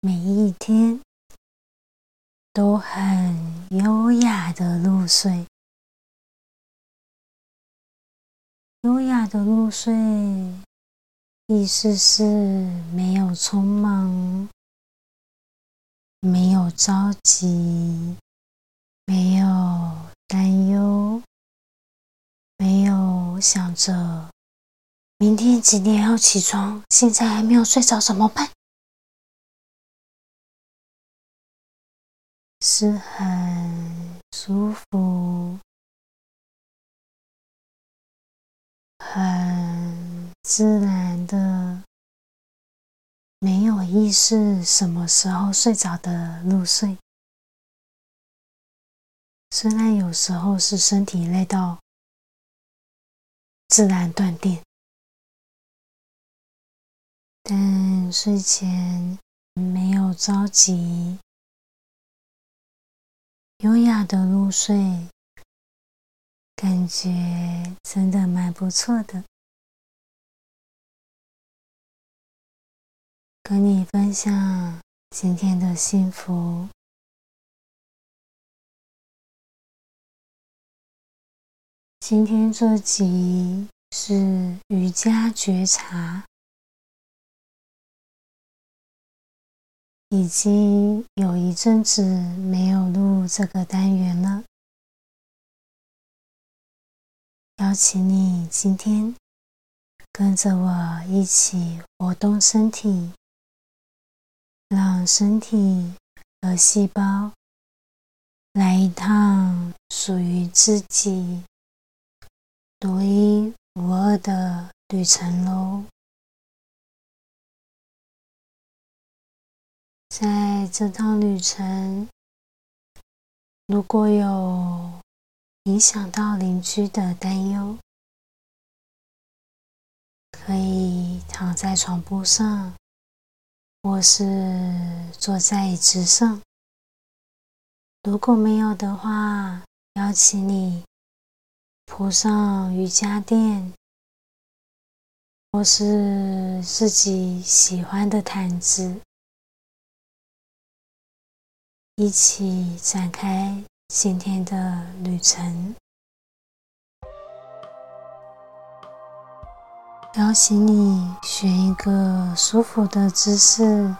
每一天都很优雅的入睡，优雅的入睡，意思是没有匆忙，没有着急，没有担忧，没有想着。明天几点要起床？现在还没有睡着怎么办？是很舒服、很自然的，没有意识什么时候睡着的入睡。虽然有时候是身体累到自然断电。但睡前没有着急，优雅的入睡，感觉真的蛮不错的。跟你分享今天的幸福。今天这集是瑜伽觉察。已经有一阵子没有录这个单元了，邀请你今天跟着我一起活动身体，让身体和细胞来一趟属于自己独一无二的旅程喽。在这趟旅程，如果有影响到邻居的担忧，可以躺在床铺上，或是坐在椅子上。如果没有的话，邀请你铺上瑜伽垫，或是自己喜欢的毯子。一起展开今天的旅程。邀请你选一个舒服的姿势，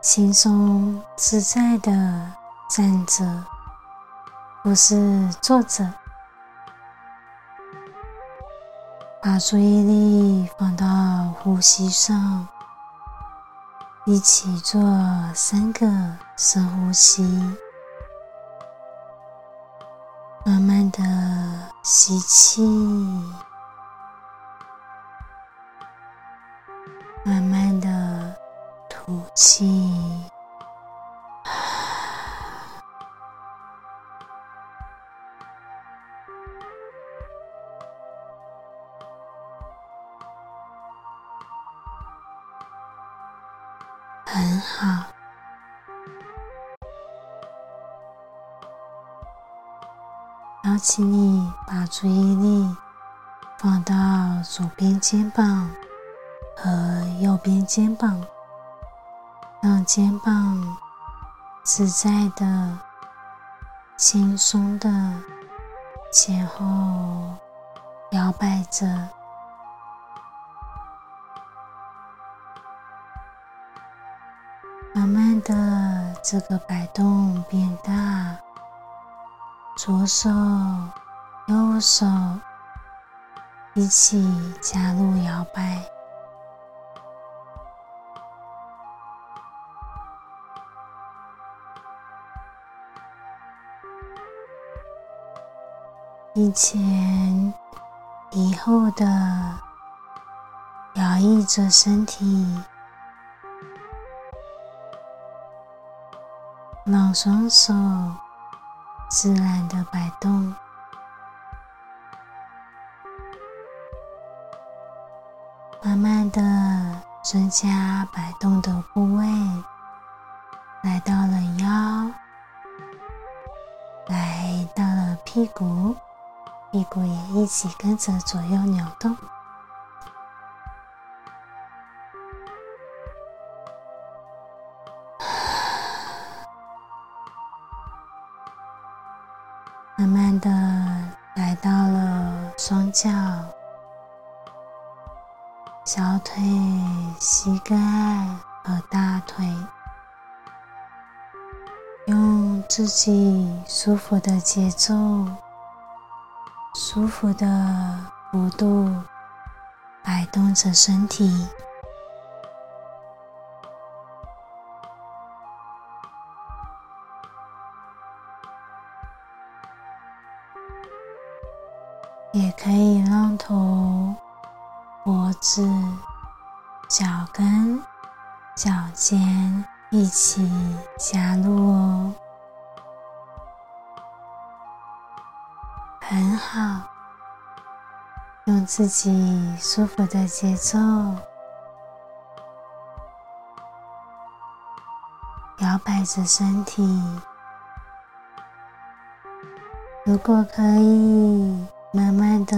轻松自在的站着，不是坐着，把注意力放到呼吸上。一起做三个深呼吸，慢慢的吸气，慢慢的吐气。很好，邀请你把注意力放到左边肩膀和右边肩膀，让肩膀自在的、轻松的前后摇摆着。慢慢的，这个摆动变大，左手、右手一起加入摇摆，一前一后的摇曳着身体，双手自然的摆动，慢慢的增加摆动的部位，来到了腰，来到了屁股。屁股也一起跟着左右扭动，自己舒服的节奏。舒服的幅度摆动着身体，也可以让头、脖子、脚跟、脚尖一起加入哦。好，用自己舒服的节奏摇摆着身体。如果可以，慢慢的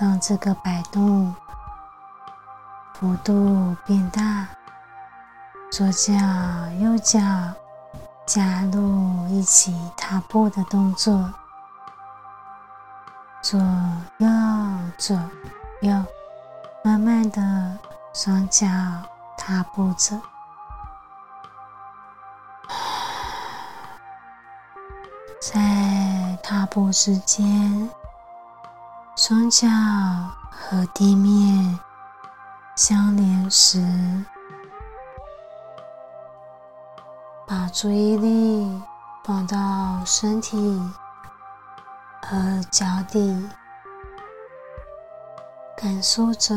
让这个摆动幅度变大，左脚、右脚加入一起踏步的动作。左右左右，慢慢的双脚踏步着，在踏步之间，双脚和地面相连时，把注意力放到身体。和脚底，感受着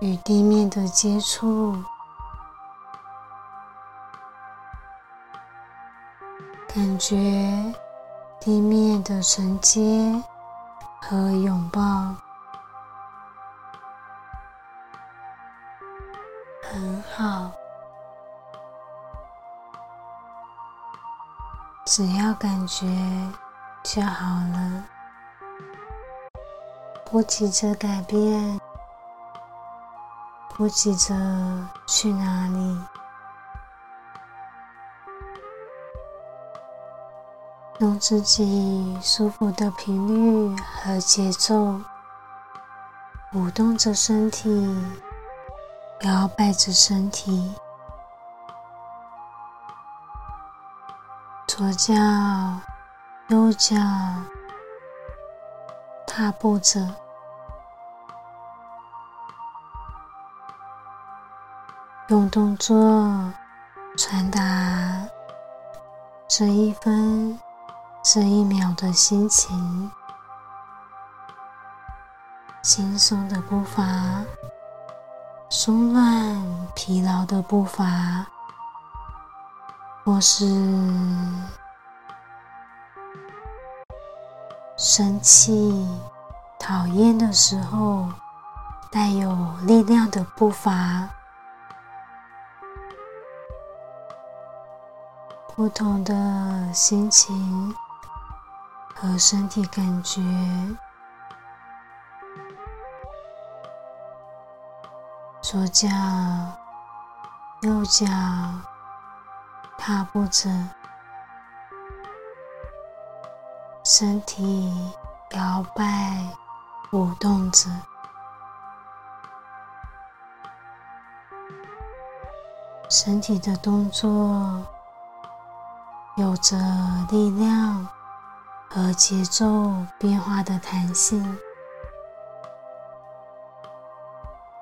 与地面的接触，感觉地面的承接和拥抱，很好。只要感觉就好了。不急着改变，不急着去哪里，用自己舒服的频率和节奏，舞动着身体，摇摆着身体，左脚，右脚。踏步着，用动作传达这一分、这一秒的心情。轻松的步伐，松乱疲劳的步伐，或是。生气、讨厌的时候，带有力量的步伐，不同的心情和身体感觉，左脚、右脚踏步着。身体摇摆、舞动着，身体的动作有着力量和节奏变化的弹性，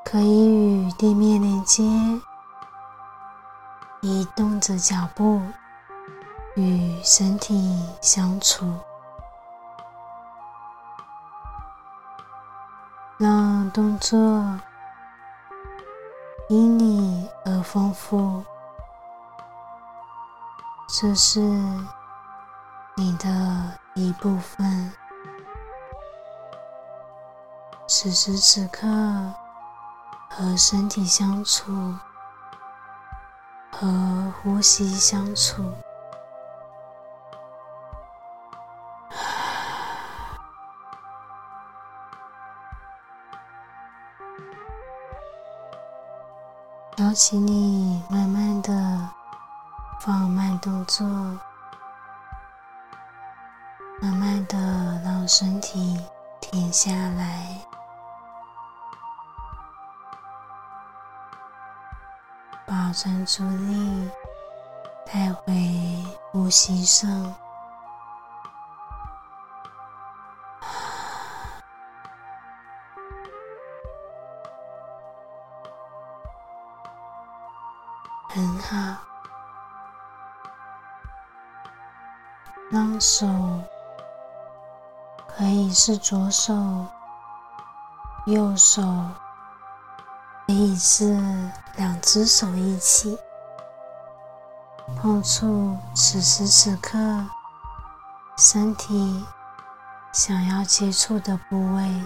可以与地面连接，移动着脚步，与身体相处。动作因你而丰富，这是你的一部分。此时此刻，和身体相处，和呼吸相处。邀请你慢慢的放慢动作，慢慢的让身体停下来，把专注力带回呼吸上。很好，让手可以是左手、右手，可以是两只手一起碰触此时此刻身体想要接触的部位。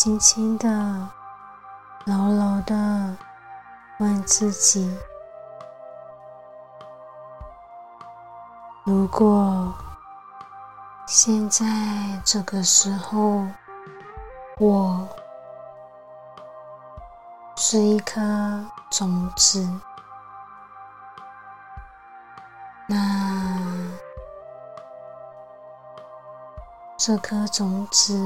轻轻的、柔柔的问自己：如果现在这个时候，我是一颗种子，那这颗种子。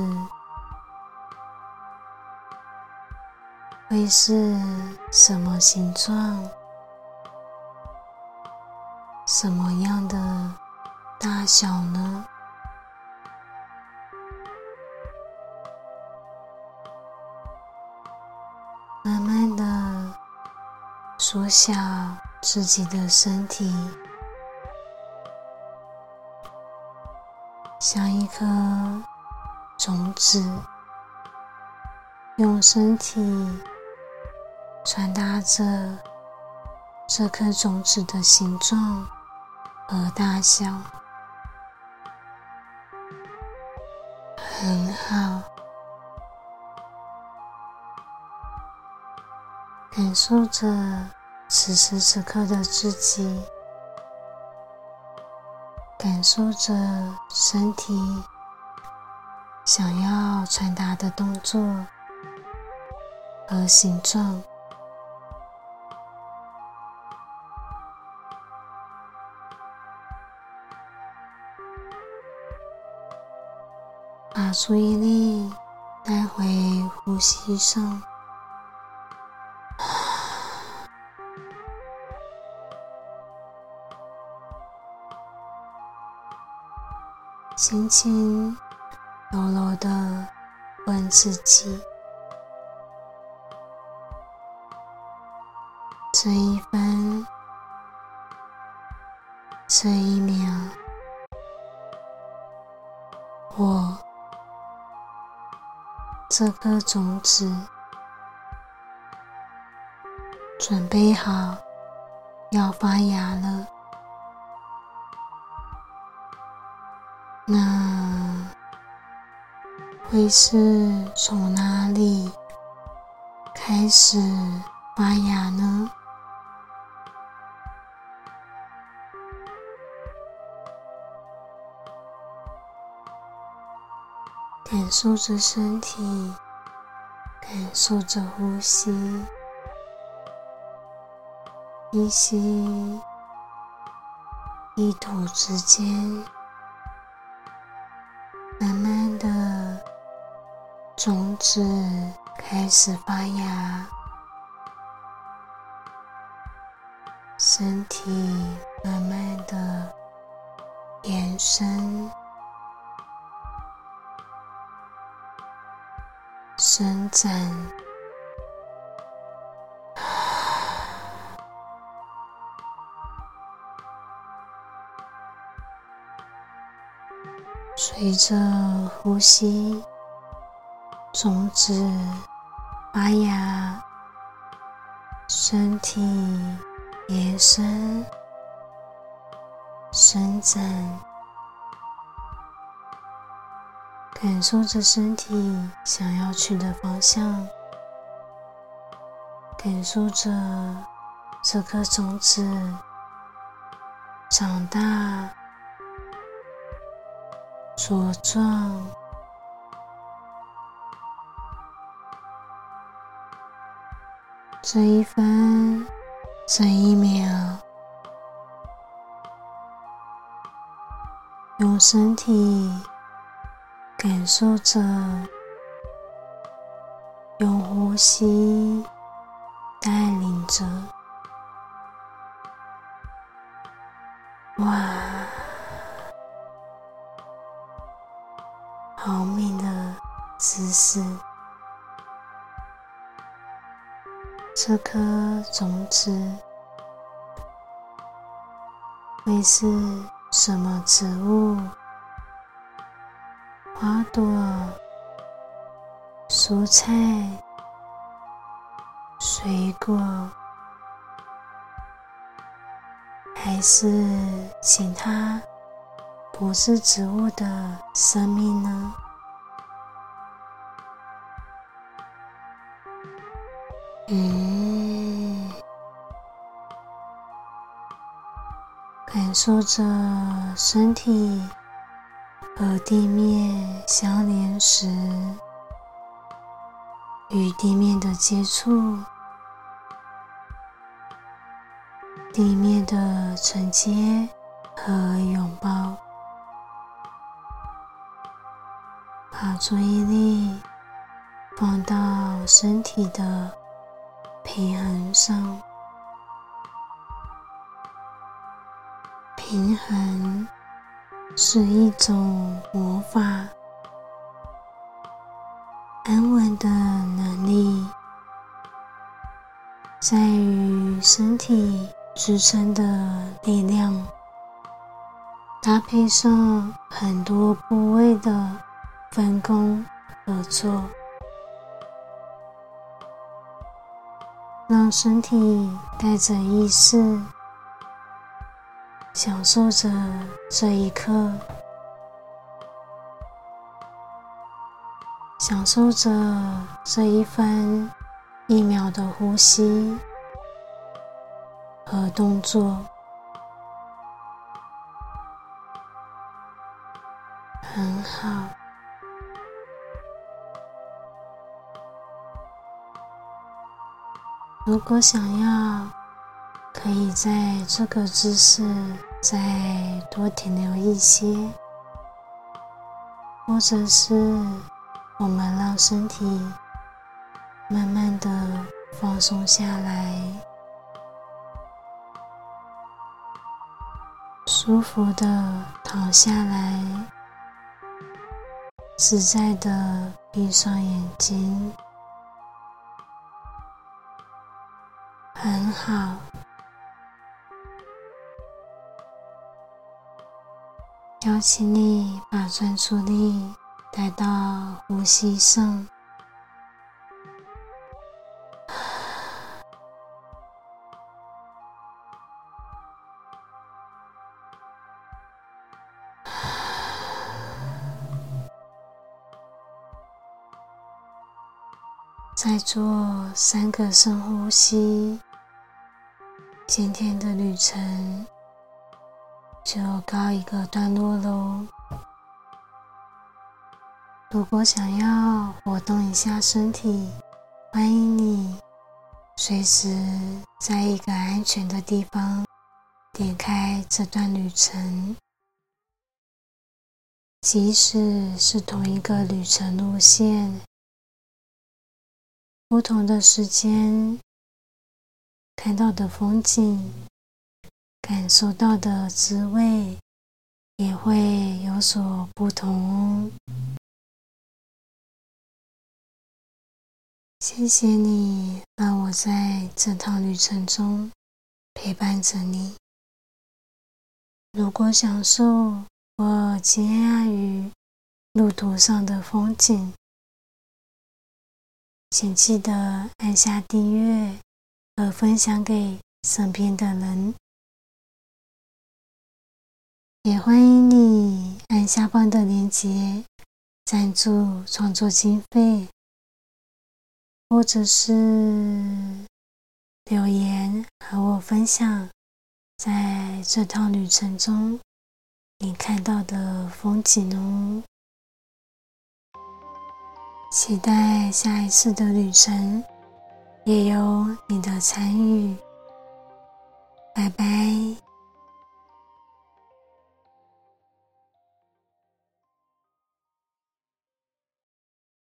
会是什么形状？什么样的大小呢？慢慢的缩小自己的身体，像一颗种子，用身体。传达着这颗种子的形状和大小，很好。感受着此时此刻的自己，感受着身体想要传达的动作和形状。把注意力带回呼吸上，轻轻柔柔的问自己：这一分，这一秒，这颗种子准备好要发芽了，那会是从哪里开始发芽呢？感受着身体，感受着呼吸，一吸一吐之间，慢慢的种子开始发芽，身体慢慢的延伸。伸展，随着呼吸，种子发芽，身体延伸、伸展，感受着身体想要去的方向，感受着这颗种子长大。茁壮，这一分，这一秒，用身体感受着，用呼吸带领着，哇！好美的姿势，这颗种子会是什么植物、花朵、蔬菜、水果，还是其他？不是植物的生命呢？嗯，感受着身体和地面相连时，与地面的接触，地面的承接和拥抱。把注意力放到身体的平衡上，平衡是一种魔法，安稳的能力在于身体支撑的力量，搭配上很多部位的。分工合作，让身体带着意识，享受着这一刻，享受着这一分一秒的呼吸和动作，很好。如果想要，可以在这个姿势再多停留一些，或者是我们让身体慢慢的放松下来，舒服的躺下来，自在的闭上眼睛。很好，邀请你把专注力带到呼吸上，再做三个深呼吸。今天的旅程就告一个段落喽。如果想要活动一下身体，欢迎你随时在一个安全的地方点开这段旅程。即使是同一个旅程路线，不同的时间。看到的风景，感受到的滋味，也会有所不同。谢谢你让我在这趟旅程中陪伴着你。如果享受或惊讶于路途上的风景。请记得按下订阅和分享给身边的人，也欢迎你按下方的链接赞助创作经费，或者是留言和我分享在这趟旅程中你看到的风景哦。期待下一次的旅程也有你的参与，拜拜。